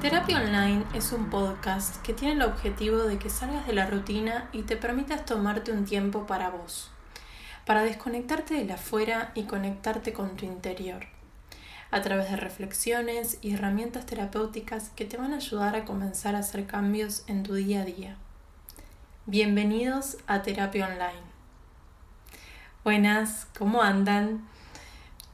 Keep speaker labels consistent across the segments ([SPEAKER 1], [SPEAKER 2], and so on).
[SPEAKER 1] Terapia Online es un podcast que tiene el objetivo de que salgas de la rutina y te permitas tomarte un tiempo para vos, para desconectarte de la afuera y conectarte con tu interior, a través de reflexiones y herramientas terapéuticas que te van a ayudar a comenzar a hacer cambios en tu día a día. Bienvenidos a Terapia Online. Buenas, ¿cómo andan?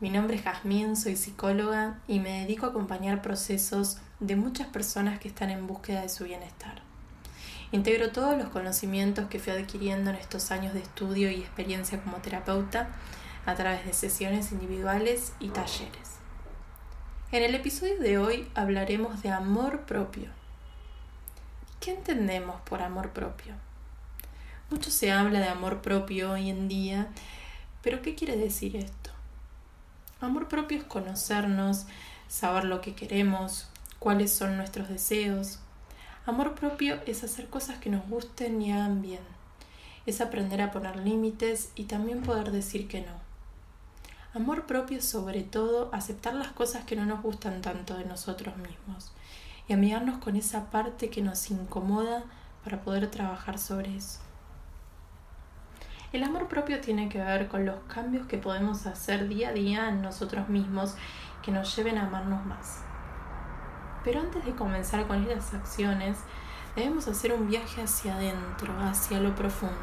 [SPEAKER 1] Mi nombre es Jazmín, soy psicóloga y me dedico a acompañar procesos de muchas personas que están en búsqueda de su bienestar. Integro todos los conocimientos que fui adquiriendo en estos años de estudio y experiencia como terapeuta a través de sesiones individuales y talleres. En el episodio de hoy hablaremos de amor propio. ¿Qué entendemos por amor propio? Mucho se habla de amor propio hoy en día, pero ¿qué quiere decir esto? Amor propio es conocernos, saber lo que queremos, cuáles son nuestros deseos. Amor propio es hacer cosas que nos gusten y hagan bien. Es aprender a poner límites y también poder decir que no. Amor propio es sobre todo aceptar las cosas que no nos gustan tanto de nosotros mismos y amigarnos con esa parte que nos incomoda para poder trabajar sobre eso. El amor propio tiene que ver con los cambios que podemos hacer día a día en nosotros mismos que nos lleven a amarnos más. Pero antes de comenzar con esas acciones, debemos hacer un viaje hacia adentro, hacia lo profundo.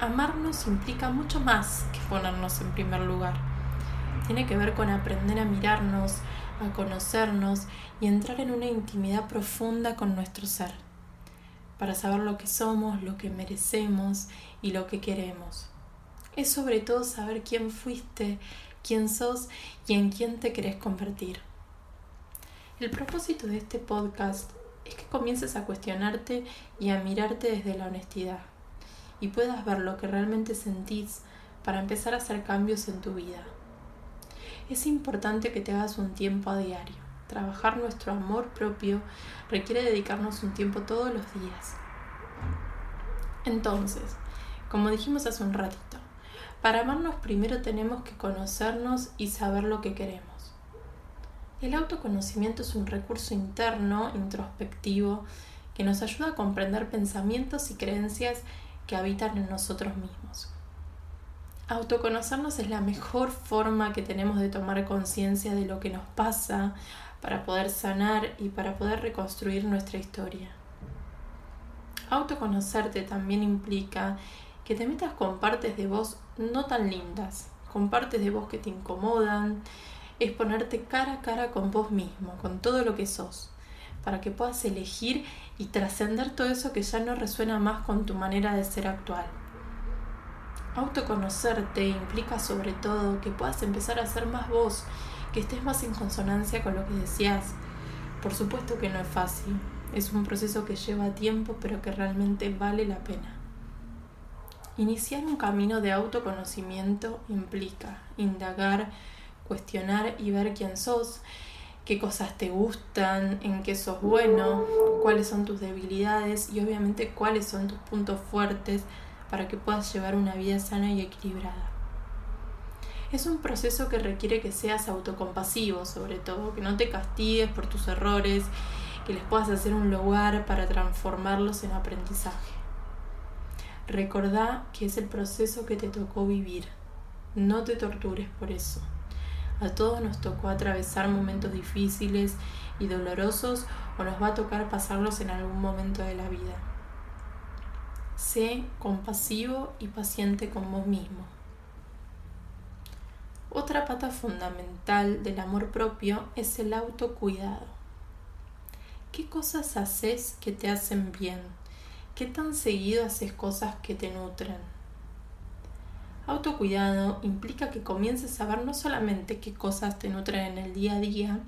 [SPEAKER 1] Amarnos implica mucho más que ponernos en primer lugar. Tiene que ver con aprender a mirarnos, a conocernos y entrar en una intimidad profunda con nuestro ser, para saber lo que somos, lo que merecemos y lo que queremos. Es sobre todo saber quién fuiste, quién sos y en quién te querés convertir. El propósito de este podcast es que comiences a cuestionarte y a mirarte desde la honestidad y puedas ver lo que realmente sentís para empezar a hacer cambios en tu vida. Es importante que te hagas un tiempo a diario. Trabajar nuestro amor propio requiere dedicarnos un tiempo todos los días. Entonces, como dijimos hace un ratito, para amarnos primero tenemos que conocernos y saber lo que queremos. El autoconocimiento es un recurso interno, introspectivo, que nos ayuda a comprender pensamientos y creencias que habitan en nosotros mismos. Autoconocernos es la mejor forma que tenemos de tomar conciencia de lo que nos pasa para poder sanar y para poder reconstruir nuestra historia. Autoconocerte también implica que te metas con partes de vos no tan lindas, con partes de vos que te incomodan, es ponerte cara a cara con vos mismo, con todo lo que sos, para que puedas elegir y trascender todo eso que ya no resuena más con tu manera de ser actual. Autoconocerte implica sobre todo que puedas empezar a ser más vos, que estés más en consonancia con lo que decías. Por supuesto que no es fácil, es un proceso que lleva tiempo pero que realmente vale la pena. Iniciar un camino de autoconocimiento implica indagar cuestionar y ver quién sos, qué cosas te gustan, en qué sos bueno, cuáles son tus debilidades y obviamente cuáles son tus puntos fuertes para que puedas llevar una vida sana y equilibrada. Es un proceso que requiere que seas autocompasivo, sobre todo, que no te castigues por tus errores, que les puedas hacer un lugar para transformarlos en aprendizaje. Recordá que es el proceso que te tocó vivir. No te tortures por eso. A todos nos tocó atravesar momentos difíciles y dolorosos o nos va a tocar pasarlos en algún momento de la vida. Sé compasivo y paciente con vos mismo. Otra pata fundamental del amor propio es el autocuidado. ¿Qué cosas haces que te hacen bien? ¿Qué tan seguido haces cosas que te nutren? Autocuidado implica que comiences a ver no solamente qué cosas te nutren en el día a día,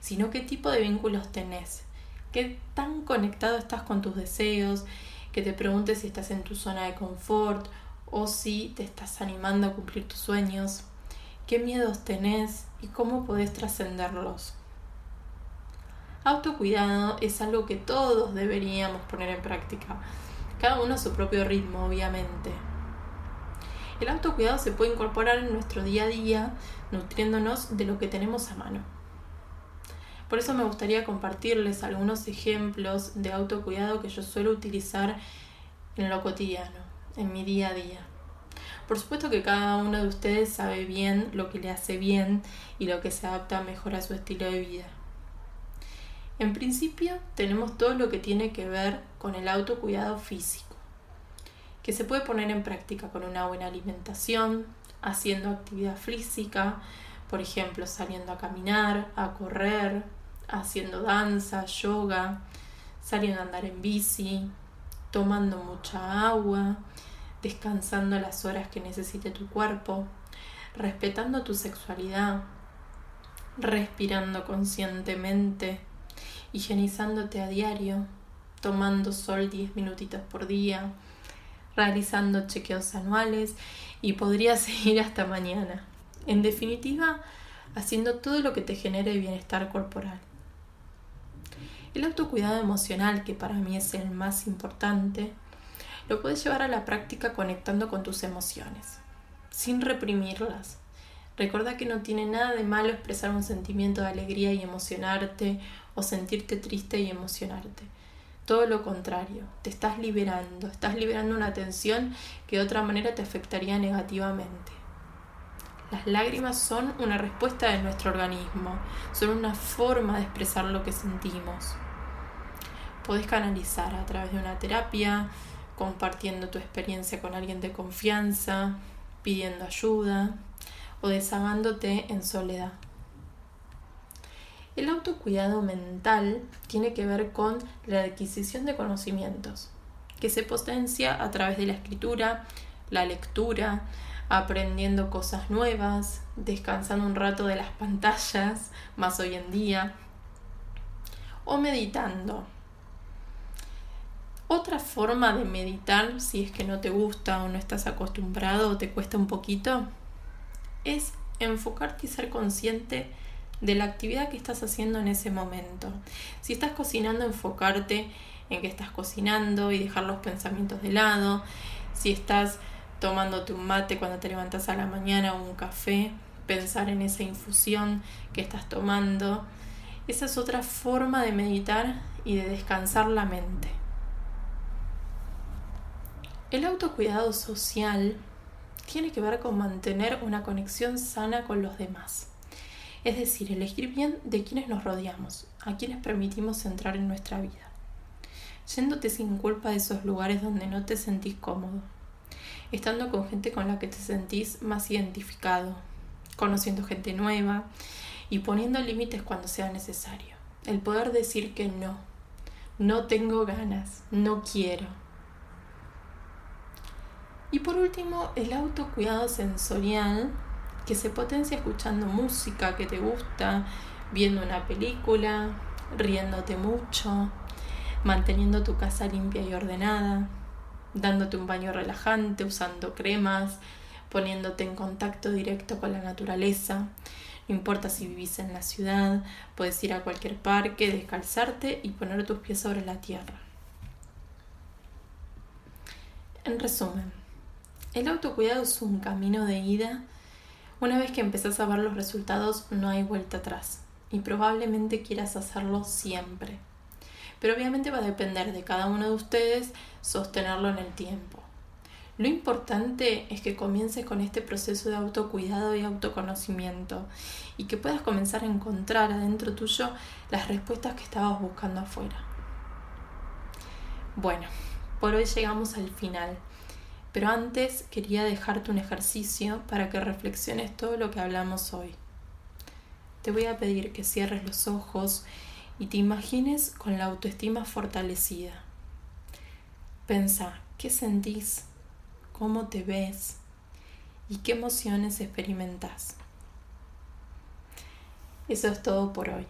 [SPEAKER 1] sino qué tipo de vínculos tenés, qué tan conectado estás con tus deseos, que te preguntes si estás en tu zona de confort o si te estás animando a cumplir tus sueños, qué miedos tenés y cómo podés trascenderlos. Autocuidado es algo que todos deberíamos poner en práctica, cada uno a su propio ritmo, obviamente el autocuidado se puede incorporar en nuestro día a día nutriéndonos de lo que tenemos a mano. Por eso me gustaría compartirles algunos ejemplos de autocuidado que yo suelo utilizar en lo cotidiano, en mi día a día. Por supuesto que cada uno de ustedes sabe bien lo que le hace bien y lo que se adapta mejor a su estilo de vida. En principio tenemos todo lo que tiene que ver con el autocuidado físico, que se puede poner en práctica con una buena alimentación, haciendo actividad física, por ejemplo, saliendo a caminar, a correr, haciendo danza, yoga, saliendo a andar en bici, tomando mucha agua, descansando las horas que necesite tu cuerpo, respetando tu sexualidad, respirando conscientemente, higienizándote a diario, tomando sol 10 minutitos por día, realizando chequeos anuales y podría seguir hasta mañana. En definitiva, haciendo todo lo que te genere bienestar corporal. El autocuidado emocional, que para mí es el más importante, lo puedes llevar a la práctica conectando con tus emociones, sin reprimirlas. Recuerda que no tiene nada de malo expresar un sentimiento de alegría y emocionarte o sentirte triste y emocionarte. Todo lo contrario, te estás liberando, estás liberando una tensión que de otra manera te afectaría negativamente. Las lágrimas son una respuesta de nuestro organismo, son una forma de expresar lo que sentimos. Podés canalizar a través de una terapia, compartiendo tu experiencia con alguien de confianza, pidiendo ayuda o desahogándote en soledad. El autocuidado mental tiene que ver con la adquisición de conocimientos, que se potencia a través de la escritura, la lectura, aprendiendo cosas nuevas, descansando un rato de las pantallas, más hoy en día, o meditando, otra forma de meditar, si es que no te gusta o no estás acostumbrado o te cuesta un poquito, es enfocarte y ser consciente de la actividad que estás haciendo en ese momento. Si estás cocinando, enfocarte en que estás cocinando y dejar los pensamientos de lado. Si estás tomándote un mate cuando te levantas a la mañana o un café, pensar en esa infusión que estás tomando. Esa es otra forma de meditar y de descansar la mente. El autocuidado social tiene que ver con mantener una conexión sana con los demás. Es decir, elegir bien de quienes nos rodeamos, a quienes permitimos entrar en nuestra vida. Yéndote sin culpa de esos lugares donde no te sentís cómodo. Estando con gente con la que te sentís más identificado. Conociendo gente nueva y poniendo límites cuando sea necesario. El poder decir que no. No tengo ganas, no quiero, y por último, el autocuidado sensorial, que se potencia escuchando música que te gusta, viendo una película, riéndote mucho, manteniendo tu casa limpia y ordenada, dándote un baño relajante, usando cremas, poniéndote en contacto directo con la naturaleza. No importa si vivís en la ciudad, puedes ir a cualquier parque, descalzarte y poner tus pies sobre la tierra. En resumen, el autocuidado es un camino de ida. Una vez que empezás a ver los resultados no hay vuelta atrás y probablemente quieras hacerlo siempre. Pero obviamente va a depender de cada uno de ustedes sostenerlo en el tiempo. Lo importante es que comiences con este proceso de autocuidado y autoconocimiento y que puedas comenzar a encontrar adentro tuyo las respuestas que estabas buscando afuera. Bueno, por hoy llegamos al final. Pero antes quería dejarte un ejercicio para que reflexiones todo lo que hablamos hoy. Te voy a pedir que cierres los ojos y te imagines con la autoestima fortalecida. Pensa, ¿qué sentís? ¿Cómo te ves? ¿Y qué emociones experimentas? Eso es todo por hoy.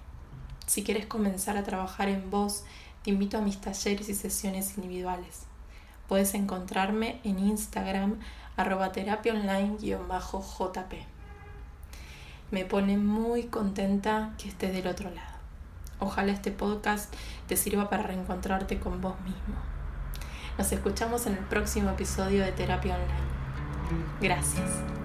[SPEAKER 1] Si quieres comenzar a trabajar en vos, te invito a mis talleres y sesiones individuales. Puedes encontrarme en Instagram arroba terapia online-jp. Me pone muy contenta que estés del otro lado. Ojalá este podcast te sirva para reencontrarte con vos mismo. Nos escuchamos en el próximo episodio de Terapia Online. Gracias.